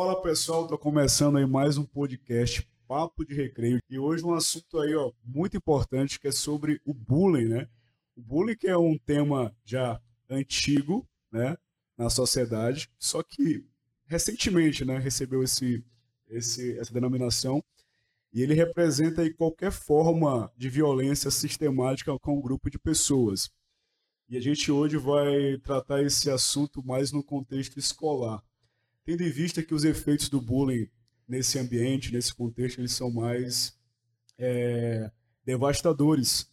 Fala pessoal, tô começando aí mais um podcast Papo de Recreio e hoje um assunto aí ó muito importante que é sobre o bullying, né? O bullying que é um tema já antigo, né, na sociedade, só que recentemente, né, recebeu esse, esse essa denominação e ele representa aí qualquer forma de violência sistemática com um grupo de pessoas. E a gente hoje vai tratar esse assunto mais no contexto escolar tendo em vista que os efeitos do bullying nesse ambiente, nesse contexto, eles são mais é, devastadores,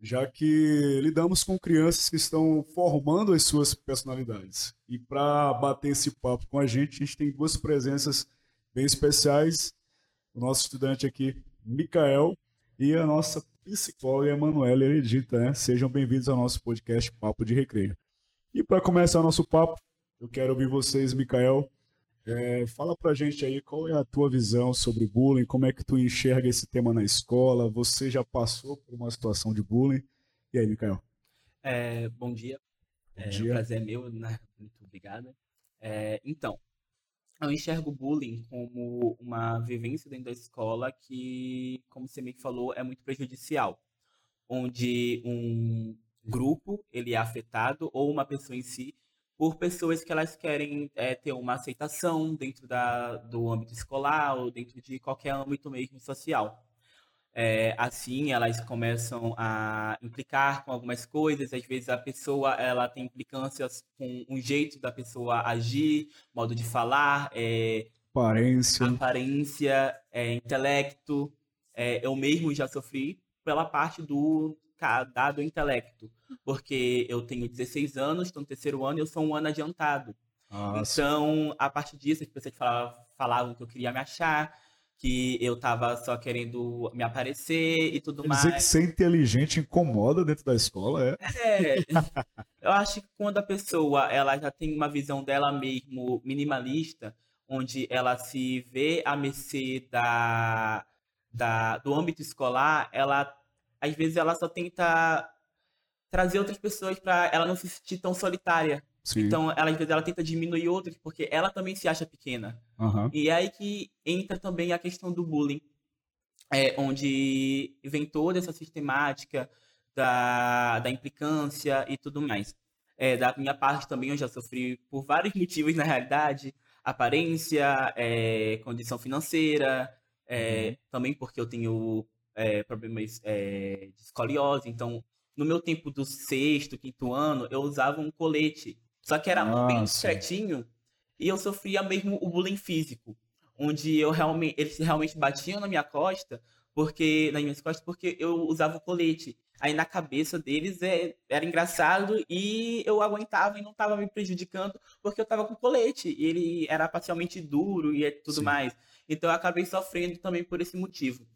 já que lidamos com crianças que estão formando as suas personalidades. E para bater esse papo com a gente, a gente tem duas presenças bem especiais. O nosso estudante aqui, Mikael, e a nossa psicóloga Emanuela Heredita. Né? Sejam bem-vindos ao nosso podcast Papo de Recreio. E para começar nosso papo, eu quero ouvir vocês, Mikael. É, fala pra gente aí qual é a tua visão sobre bullying, como é que tu enxerga esse tema na escola, você já passou por uma situação de bullying? E aí, Mikael? É, bom dia. Bom é, dia. Um prazer é meu, né? muito obrigada. É, então, eu enxergo o bullying como uma vivência dentro da escola que, como você me falou, é muito prejudicial, onde um grupo ele é afetado ou uma pessoa em si por pessoas que elas querem é, ter uma aceitação dentro da, do âmbito escolar ou dentro de qualquer âmbito mesmo social. É, assim, elas começam a implicar com algumas coisas. Às vezes a pessoa ela tem implicâncias com um jeito da pessoa agir, modo de falar, é, aparência, aparência, é, intelecto. É, eu mesmo já sofri pela parte do dado intelecto porque eu tenho 16 anos, estou no terceiro ano e eu sou um ano adiantado. Nossa. Então, a partir disso, as pessoas falavam, falavam que eu queria me achar, que eu tava só querendo me aparecer e tudo Quer mais. Dizer que ser inteligente incomoda dentro da escola, é? É. eu acho que quando a pessoa ela já tem uma visão dela mesmo minimalista, onde ela se vê à mercê da, da, do âmbito escolar, ela às vezes ela só tenta trazer outras pessoas para ela não se sentir tão solitária. Sim. Então, ela, às vezes, ela tenta diminuir outras, porque ela também se acha pequena. Uhum. E é aí que entra também a questão do bullying, é, onde vem toda essa sistemática da, da implicância e tudo mais. É, da minha parte também, eu já sofri por vários motivos, na realidade. Aparência, é, condição financeira, é, uhum. também porque eu tenho é, problemas de escoliose, então no meu tempo do sexto, quinto ano, eu usava um colete. Só que era Nossa. bem certinho e eu sofria mesmo o bullying físico. Onde eu realmente, eles realmente batiam na minha costa, porque nas minhas costas, porque eu usava o colete. Aí na cabeça deles é, era engraçado e eu aguentava e não estava me prejudicando porque eu estava com colete. E ele era parcialmente duro e tudo Sim. mais. Então eu acabei sofrendo também por esse motivo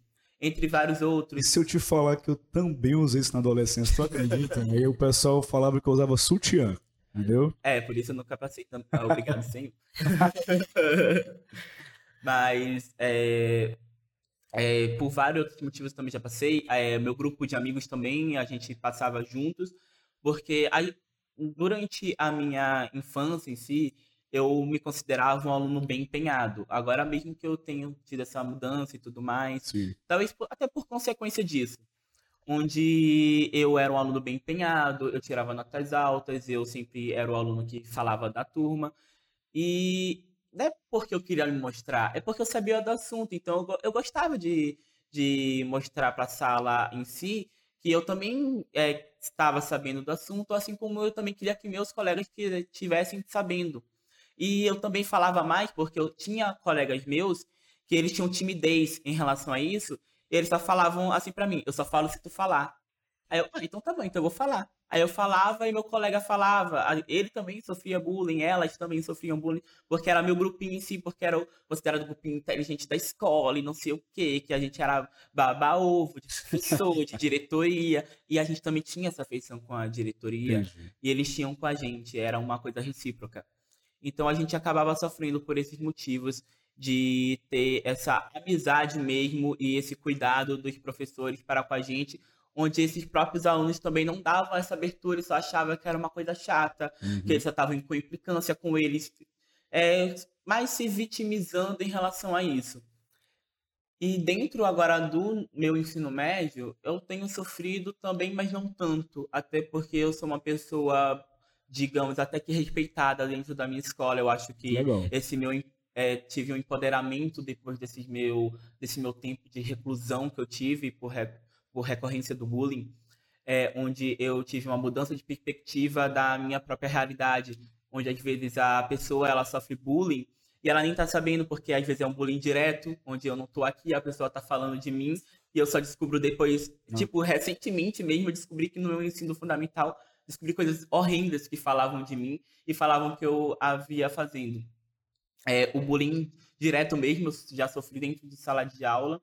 entre vários outros. E se eu te falar que eu também usei isso na adolescência, tu acredita? Aí o pessoal falava que eu usava sutiã, entendeu? É, por isso eu nunca passei tanto. Obrigado, senhor. Mas, é, é, por vários outros motivos também já passei. É, meu grupo de amigos também, a gente passava juntos, porque aí, durante a minha infância em si, eu me considerava um aluno bem empenhado. Agora, mesmo que eu tenha tido essa mudança e tudo mais, Sim. talvez até por consequência disso, onde eu era um aluno bem empenhado, eu tirava notas altas, eu sempre era o aluno que falava da turma. E não é porque eu queria me mostrar, é porque eu sabia do assunto. Então, eu, eu gostava de, de mostrar para a sala em si que eu também é, estava sabendo do assunto, assim como eu também queria que meus colegas estivessem sabendo. E eu também falava mais porque eu tinha colegas meus que eles tinham timidez em relação a isso. E eles só falavam assim para mim: eu só falo se tu falar. Aí eu, ah, então tá bom, então eu vou falar. Aí eu falava e meu colega falava. Ele também sofria bullying, elas também sofriam bullying, porque era meu grupinho em si, porque era considerado o grupinho inteligente da escola e não sei o quê, que a gente era baba-ovo de professor, de diretoria. E a gente também tinha essa afeição com a diretoria. Entendi. E eles tinham com a gente, era uma coisa recíproca. Então a gente acabava sofrendo por esses motivos de ter essa amizade mesmo e esse cuidado dos professores para com a gente, onde esses próprios alunos também não davam essa abertura e só achavam que era uma coisa chata, uhum. que eles só estavam com implicância com eles, é, mais se vitimizando em relação a isso. E dentro agora do meu ensino médio, eu tenho sofrido também, mas não tanto. Até porque eu sou uma pessoa, digamos, até que respeitada dentro da minha escola. Eu acho que Legal. esse meu é, tive um empoderamento depois desse meu, desse meu tempo de reclusão que eu tive por, por recorrência do bullying, é, onde eu tive uma mudança de perspectiva da minha própria realidade, onde às vezes a pessoa ela sofre bullying e ela nem tá sabendo porque às vezes é um bullying direto, onde eu não tô aqui, a pessoa tá falando de mim e eu só descubro depois, Não. tipo, recentemente mesmo eu descobri que no meu ensino fundamental descobri coisas horrendas que falavam de mim e falavam que eu havia fazendo. É, o bullying direto mesmo, eu já sofri dentro de sala de aula.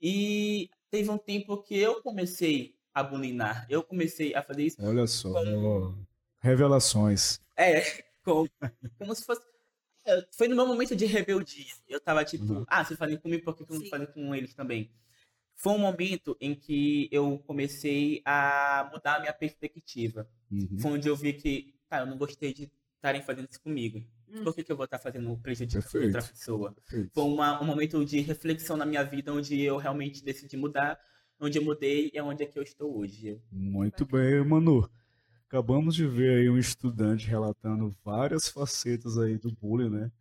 E teve um tempo que eu comecei a bulinar. Eu comecei a fazer isso. Olha só. Como- Revelações. É, como, como se fosse. é, Foi no meu momento de rebeldia. Eu tava tipo, Uhum. ah, vocês fazem comigo, por que que eu não fazem com eles também? Foi um momento em que eu comecei a mudar a minha perspectiva. Uhum. Foi onde eu vi que, cara, eu não gostei de estarem fazendo isso comigo. Hum. Por que, que eu vou estar fazendo prejudicar Perfeito. outra pessoa? Perfeito. Foi uma, um momento de reflexão na minha vida onde eu realmente decidi mudar, onde eu mudei e é onde é que eu estou hoje. Muito bem, Manu. Acabamos de ver aí um estudante relatando várias facetas aí do bullying, né?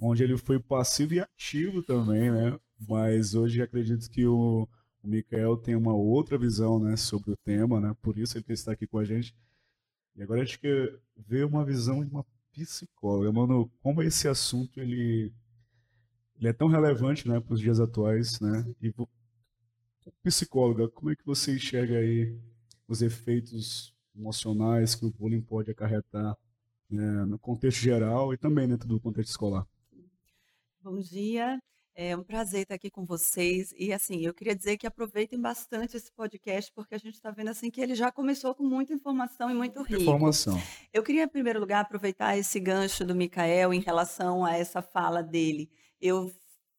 Onde ele foi passivo e ativo também, né? Mas hoje acredito que o, o Mikael tem uma outra visão, né, sobre o tema, né? Por isso ele está aqui com a gente. E agora a gente quer ver uma visão de uma psicóloga. Mano, como esse assunto ele, ele é tão relevante, né, para os dias atuais, né? E psicóloga, como é que você enxerga aí os efeitos emocionais que o bullying pode acarretar, né, no contexto geral e também dentro do contexto escolar? Bom dia, é um prazer estar aqui com vocês. E assim, eu queria dizer que aproveitem bastante esse podcast, porque a gente está vendo assim que ele já começou com muita informação e muito rico. Informação. Eu queria, em primeiro lugar, aproveitar esse gancho do Mikael em relação a essa fala dele. Eu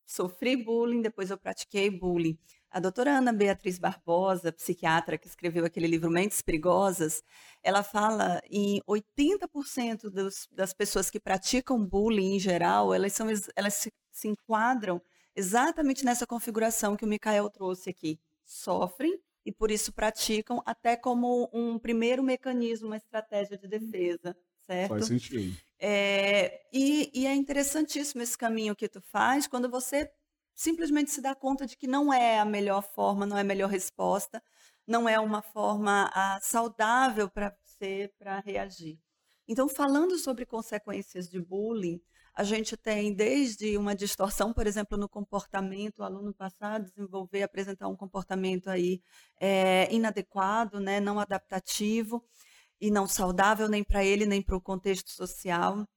sofri bullying, depois eu pratiquei bullying. A doutora Ana Beatriz Barbosa, psiquiatra que escreveu aquele livro Mentes Perigosas, ela fala em 80% dos, das pessoas que praticam bullying em geral, elas, são, elas se, se enquadram exatamente nessa configuração que o Mikael trouxe aqui. Sofrem e por isso praticam até como um primeiro mecanismo, uma estratégia de defesa, certo? Faz sentido. É, e, e é interessantíssimo esse caminho que tu faz quando você simplesmente se dá conta de que não é a melhor forma, não é a melhor resposta, não é uma forma ah, saudável para você para reagir. Então, falando sobre consequências de bullying, a gente tem desde uma distorção, por exemplo, no comportamento, o aluno passar a desenvolver, apresentar um comportamento aí é, inadequado, né, não adaptativo e não saudável nem para ele nem para o contexto social.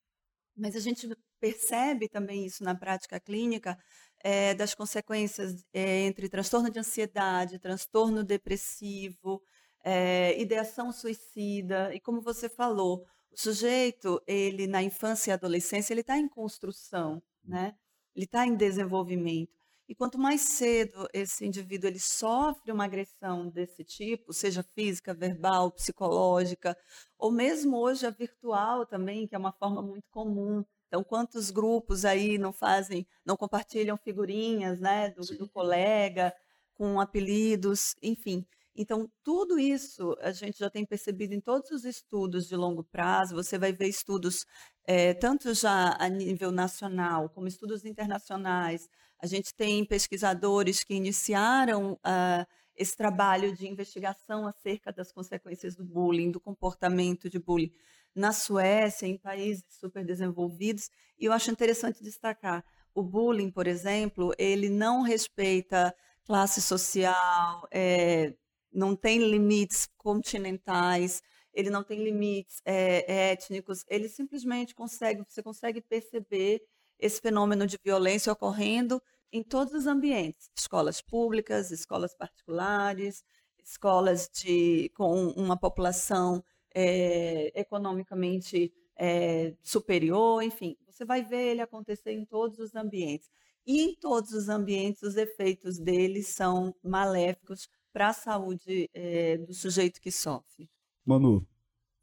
Mas a gente percebe também isso na prática clínica é, das consequências é, entre transtorno de ansiedade, transtorno depressivo, é, ideação suicida e como você falou, o sujeito ele na infância e adolescência ele está em construção, né? Ele está em desenvolvimento. E quanto mais cedo esse indivíduo ele sofre uma agressão desse tipo, seja física, verbal, psicológica, ou mesmo hoje a virtual também, que é uma forma muito comum. Então, quantos grupos aí não fazem, não compartilham figurinhas, né, do, do colega com apelidos, enfim. Então, tudo isso a gente já tem percebido em todos os estudos de longo prazo. Você vai ver estudos eh, tanto já a nível nacional como estudos internacionais. A gente tem pesquisadores que iniciaram ah, esse trabalho de investigação acerca das consequências do bullying, do comportamento de bullying na Suécia, em países super desenvolvidos. E eu acho interessante destacar, o bullying, por exemplo, ele não respeita classe social, eh, não tem limites continentais, ele não tem limites é, étnicos, ele simplesmente consegue, você consegue perceber esse fenômeno de violência ocorrendo em todos os ambientes, escolas públicas, escolas particulares, escolas de, com uma população é, economicamente é, superior, enfim, você vai ver ele acontecer em todos os ambientes. E em todos os ambientes, os efeitos dele são maléficos para a saúde é, do sujeito que sofre. Manu,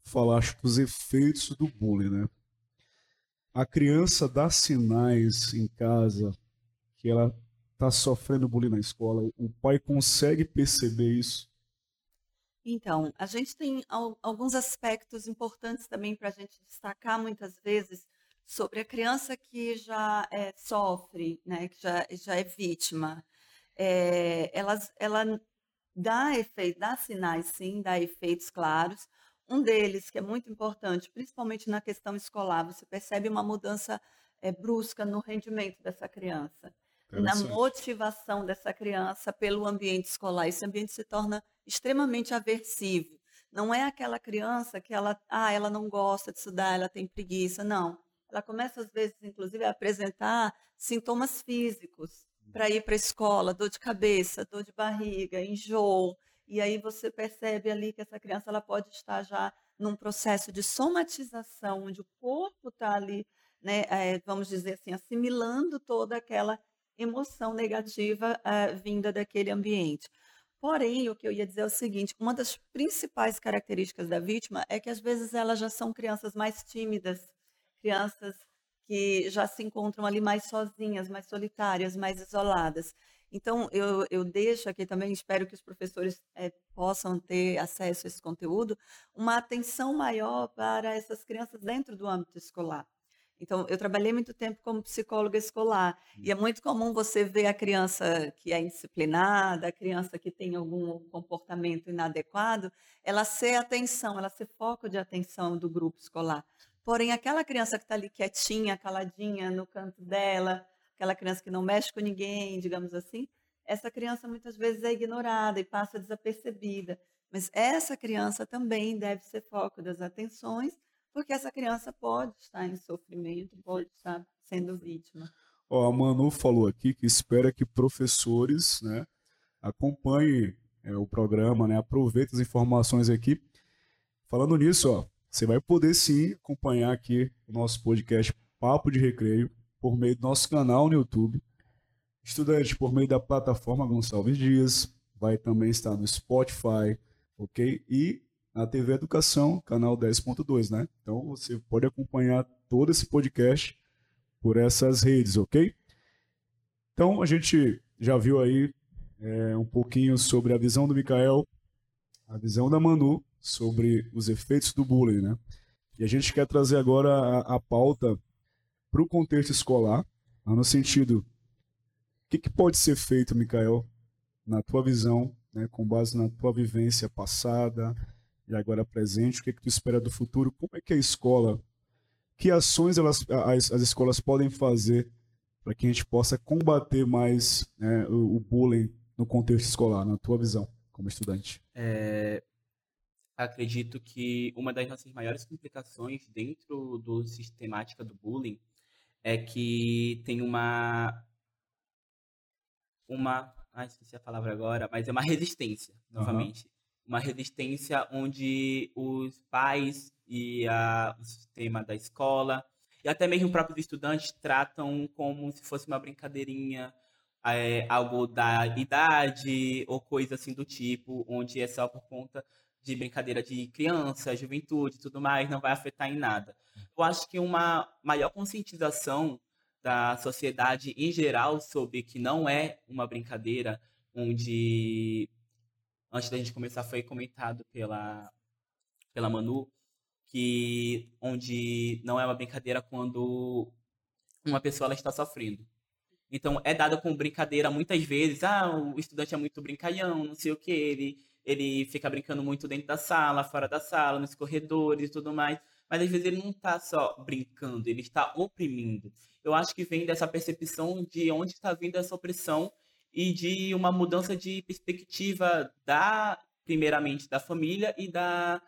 falaste dos efeitos do bullying, né? a criança dá sinais em casa que ela está sofrendo bullying na escola? O pai consegue perceber isso? Então, a gente tem alguns aspectos importantes também para a gente destacar muitas vezes sobre a criança que já é, sofre, né, que já, já é vítima. É, ela, ela dá efeito, dá sinais, sim, dá efeitos claros, um deles, que é muito importante, principalmente na questão escolar, você percebe uma mudança é, brusca no rendimento dessa criança, na motivação dessa criança pelo ambiente escolar. Esse ambiente se torna extremamente aversivo. Não é aquela criança que ela, ah, ela não gosta de estudar, ela tem preguiça. Não. Ela começa, às vezes, inclusive, a apresentar sintomas físicos para ir para a escola, dor de cabeça, dor de barriga, enjoo, e aí você percebe ali que essa criança ela pode estar já num processo de somatização, onde o corpo está ali, né, é, vamos dizer assim, assimilando toda aquela emoção negativa é, vinda daquele ambiente. Porém, o que eu ia dizer é o seguinte: uma das principais características da vítima é que às vezes elas já são crianças mais tímidas, crianças que já se encontram ali mais sozinhas, mais solitárias, mais isoladas. Então, eu, eu deixo aqui também, espero que os professores é, possam ter acesso a esse conteúdo, uma atenção maior para essas crianças dentro do âmbito escolar. Então, eu trabalhei muito tempo como psicóloga escolar e é uhum. muito comum você ver a criança que é indisciplinada, a criança que tem algum comportamento inadequado, ela ser atenção, ela ser foco de atenção do grupo escolar. Porém, aquela criança que está ali quietinha, caladinha, no canto dela, aquela criança que não mexe com ninguém, digamos assim, essa criança muitas vezes é ignorada e passa desapercebida. Mas essa criança também deve ser foco das atenções, porque essa criança pode estar em sofrimento, pode estar sendo vítima. Ó, a Manu falou aqui que espera que professores né, acompanhem é, o programa, né, aproveitem as informações aqui. Falando nisso, ó, você vai poder sim acompanhar aqui o nosso podcast Papo de Recreio por meio do nosso canal no YouTube. Estudante por meio da plataforma Gonçalves Dias, vai também estar no Spotify, ok? E na TV Educação, canal 10.2, né? Então você pode acompanhar todo esse podcast por essas redes, ok? Então a gente já viu aí é, um pouquinho sobre a visão do Mikael, a visão da Manu sobre os efeitos do bullying, né? E a gente quer trazer agora a, a pauta para o contexto escolar, no sentido, o que, que, pode ser feito, Mikael, na tua visão, né, com base na tua vivência passada e agora presente, o que, que tu espera do futuro? Como é que a escola, que ações elas, as, as escolas podem fazer para que a gente possa combater mais né, o, o, bullying no contexto escolar, na tua visão, como estudante? É, acredito que uma das nossas maiores complicações dentro do sistemática do bullying é que tem uma uma ah, esqueci a palavra agora, mas é uma resistência, novamente. Uhum. Uma resistência onde os pais e a, o sistema da escola e até mesmo próprios estudantes tratam como se fosse uma brincadeirinha, é, algo da idade ou coisa assim do tipo, onde é só por conta de brincadeira de criança, juventude tudo mais, não vai afetar em nada. Eu acho que uma maior conscientização da sociedade em geral sobre que não é uma brincadeira, onde antes da gente começar foi comentado pela pela Manu que onde não é uma brincadeira quando uma pessoa ela está sofrendo. Então é dado como brincadeira muitas vezes, ah, o estudante é muito brincalhão, não sei o que, ele ele fica brincando muito dentro da sala, fora da sala, nos corredores e tudo mais. Mas às vezes ele não está só brincando, ele está oprimindo. Eu acho que vem dessa percepção de onde está vindo essa opressão e de uma mudança de perspectiva da, primeiramente, da família e da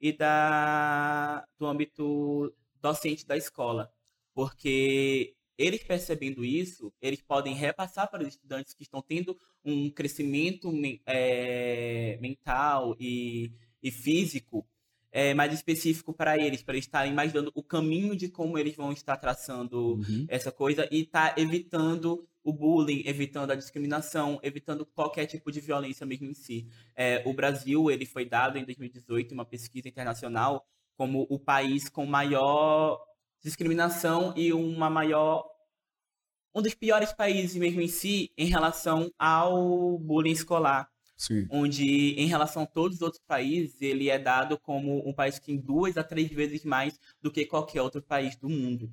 e da do âmbito docente da escola, porque eles percebendo isso, eles podem repassar para os estudantes que estão tendo um crescimento é, mental e, e físico é, mais específico para eles, para eles estarem mais dando o caminho de como eles vão estar traçando uhum. essa coisa e estar tá evitando o bullying, evitando a discriminação, evitando qualquer tipo de violência mesmo em si. É, o Brasil ele foi dado em 2018 uma pesquisa internacional como o país com maior discriminação e uma maior um dos piores países mesmo em si em relação ao bullying escolar. Sim. Onde, em relação a todos os outros países, ele é dado como um país que tem duas a três vezes mais do que qualquer outro país do mundo.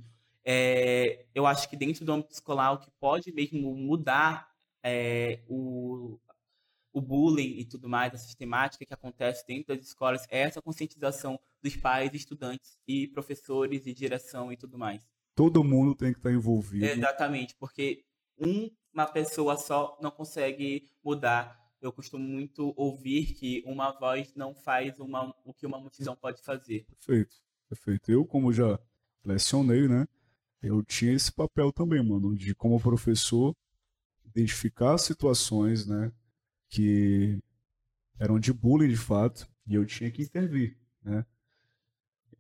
É, eu acho que dentro do âmbito escolar, o que pode mesmo mudar é, o, o bullying e tudo mais, a sistemática que acontece dentro das escolas, é essa conscientização dos pais, estudantes e professores e direção e tudo mais. Todo mundo tem que estar envolvido. Exatamente, porque uma pessoa só não consegue mudar. Eu costumo muito ouvir que uma voz não faz uma, o que uma multidão pode fazer. Perfeito, perfeito. Eu, como já lecionei, né? Eu tinha esse papel também, mano, de como professor identificar situações, né, que eram de bullying de fato, e eu tinha que intervir, né?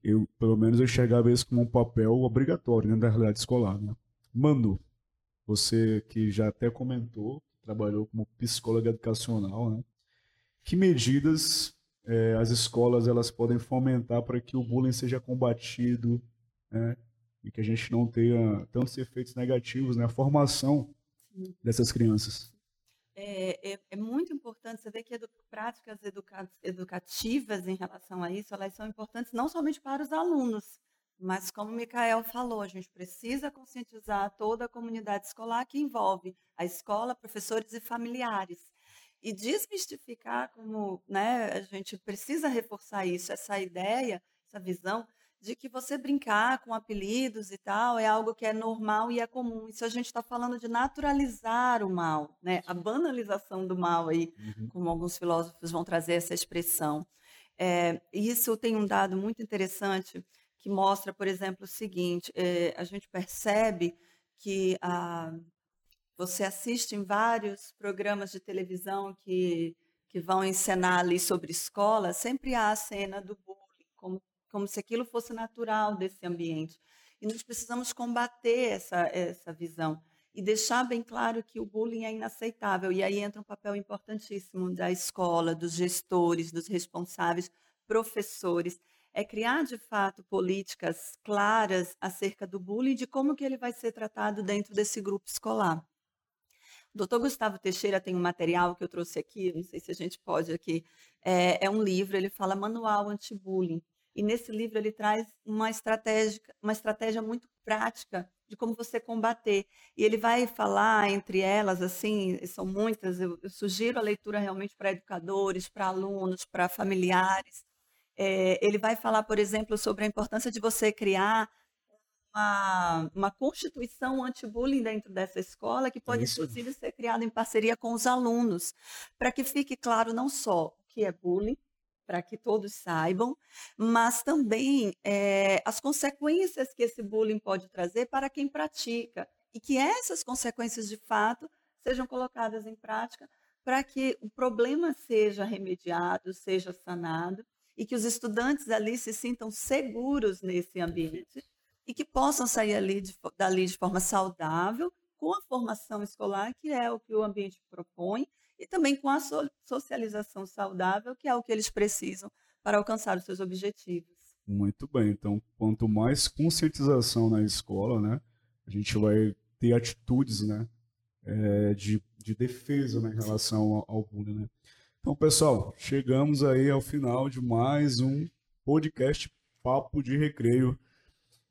Eu, pelo menos, eu enxergava isso como um papel obrigatório dentro da realidade escolar, né? Você que já até comentou, trabalhou como psicóloga educacional, né? Que medidas é, as escolas elas podem fomentar para que o bullying seja combatido, né? E que a gente não tenha tantos efeitos negativos na né? formação dessas crianças. É, é, é, muito importante, você vê que edu práticas educa educativas em relação a isso, elas são importantes não somente para os alunos, mas como o Micael falou, a gente precisa conscientizar toda a comunidade escolar que envolve a escola, professores e familiares. E desmistificar como né, a gente precisa reforçar isso, essa ideia, essa visão de que você brincar com apelidos e tal é algo que é normal e é comum. Isso a gente está falando de naturalizar o mal, né? A banalização do mal aí, uhum. como alguns filósofos vão trazer essa expressão. É, isso tem um dado muito interessante que mostra, por exemplo, o seguinte: é, a gente percebe que a, você assiste em vários programas de televisão que que vão encenar ali sobre escola, sempre há a cena do bullying como se aquilo fosse natural desse ambiente. E nós precisamos combater essa, essa visão e deixar bem claro que o bullying é inaceitável. E aí entra um papel importantíssimo da escola, dos gestores, dos responsáveis, professores. É criar, de fato, políticas claras acerca do bullying de como que ele vai ser tratado dentro desse grupo escolar. O doutor Gustavo Teixeira tem um material que eu trouxe aqui, não sei se a gente pode aqui, é, é um livro, ele fala Manual Anti-Bullying. E nesse livro ele traz uma estratégia, uma estratégia muito prática de como você combater. E ele vai falar entre elas, assim, são muitas, eu, eu sugiro a leitura realmente para educadores, para alunos, para familiares. É, ele vai falar, por exemplo, sobre a importância de você criar uma, uma constituição anti-bullying dentro dessa escola, que pode, Isso. inclusive, ser criada em parceria com os alunos, para que fique claro não só o que é bullying, para que todos saibam, mas também é, as consequências que esse bullying pode trazer para quem pratica e que essas consequências de fato sejam colocadas em prática para que o problema seja remediado, seja sanado e que os estudantes ali se sintam seguros nesse ambiente e que possam sair ali de, dali de forma saudável com a formação escolar, que é o que o ambiente propõe, e também com a socialização saudável, que é o que eles precisam para alcançar os seus objetivos. Muito bem. Então, quanto mais conscientização na escola, né, a gente vai ter atitudes, né, é, de, de defesa né, em relação ao, ao bullying, né. Então, pessoal, chegamos aí ao final de mais um podcast Papo de Recreio.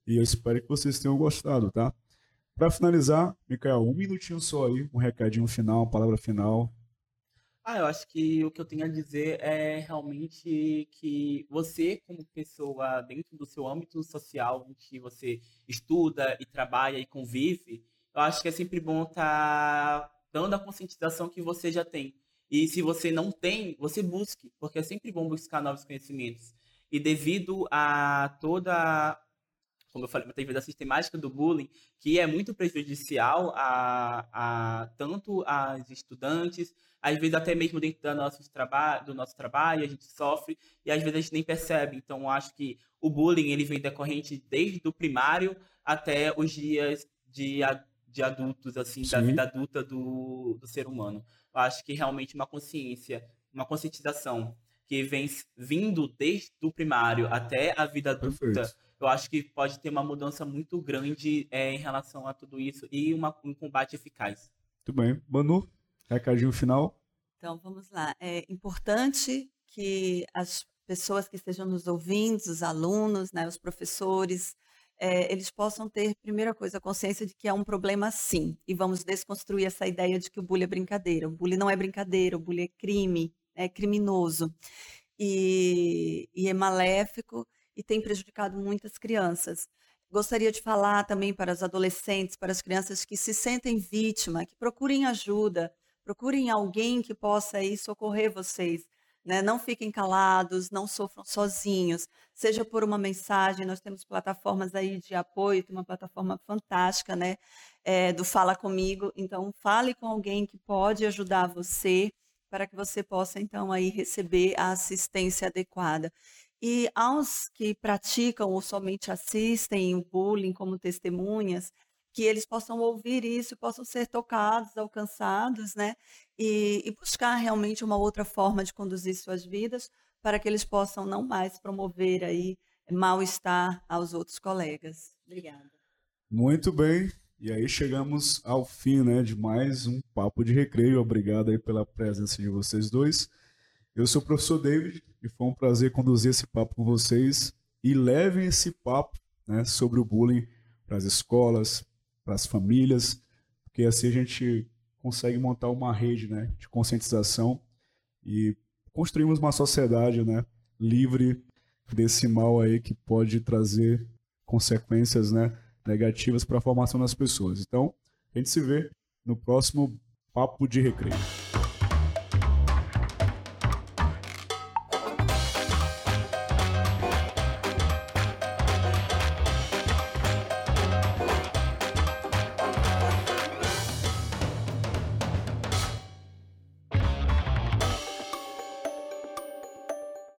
E eu espero que vocês tenham gostado, tá? Para finalizar, Micael, um minutinho só aí, um recadinho final, uma palavra final. Ah, eu acho que o que eu tenho a dizer é realmente que você, como pessoa dentro do seu âmbito social, em que você estuda e trabalha e convive, eu acho que é sempre bom estar tá dando a conscientização que você já tem. E se você não tem, você busque, porque é sempre bom buscar novos conhecimentos. E devido a toda como eu falei, muitas vezes a sistemática do bullying, que é muito prejudicial a, a tanto aos estudantes, às vezes até mesmo dentro do nosso, traba do nosso trabalho, a gente sofre e às vezes a gente nem percebe. Então, acho que o bullying ele vem decorrente desde o primário até os dias de, de adultos, assim, Sim. da vida adulta do, do ser humano. Eu acho que realmente uma consciência, uma conscientização que vem vindo desde o primário até a vida adulta, Perfeito eu acho que pode ter uma mudança muito grande é, em relação a tudo isso e uma, um combate eficaz. Muito bem. Manu, recadinho final? Então, vamos lá. É importante que as pessoas que estejam nos ouvindo, os alunos, né, os professores, é, eles possam ter, primeira coisa, a consciência de que é um problema sim. E vamos desconstruir essa ideia de que o bullying é brincadeira. O bullying não é brincadeira, o bullying é crime, é criminoso. E, e é maléfico e tem prejudicado muitas crianças. Gostaria de falar também para os adolescentes, para as crianças que se sentem vítima, que procurem ajuda, procurem alguém que possa aí socorrer vocês. Né? Não fiquem calados, não sofram sozinhos, seja por uma mensagem, nós temos plataformas aí de apoio, tem uma plataforma fantástica, né, é, do Fala Comigo, então fale com alguém que pode ajudar você, para que você possa então aí receber a assistência adequada. E aos que praticam ou somente assistem o bullying como testemunhas, que eles possam ouvir isso, possam ser tocados, alcançados, né? E, e, buscar realmente uma outra forma de conduzir suas vidas para que eles possam não mais promover aí mal-estar aos outros colegas. Obrigada. Muito bem. E aí chegamos ao fim, né, de mais um papo de recreio. Obrigado aí pela presença de vocês dois. Eu sou o professor David e foi um prazer conduzir esse papo com vocês. E levem esse papo né, sobre o bullying para as escolas, para as famílias, porque assim a gente consegue montar uma rede né, de conscientização e construirmos uma sociedade né, livre desse mal aí que pode trazer consequências né, negativas para a formação das pessoas. Então, a gente se vê no próximo Papo de Recreio.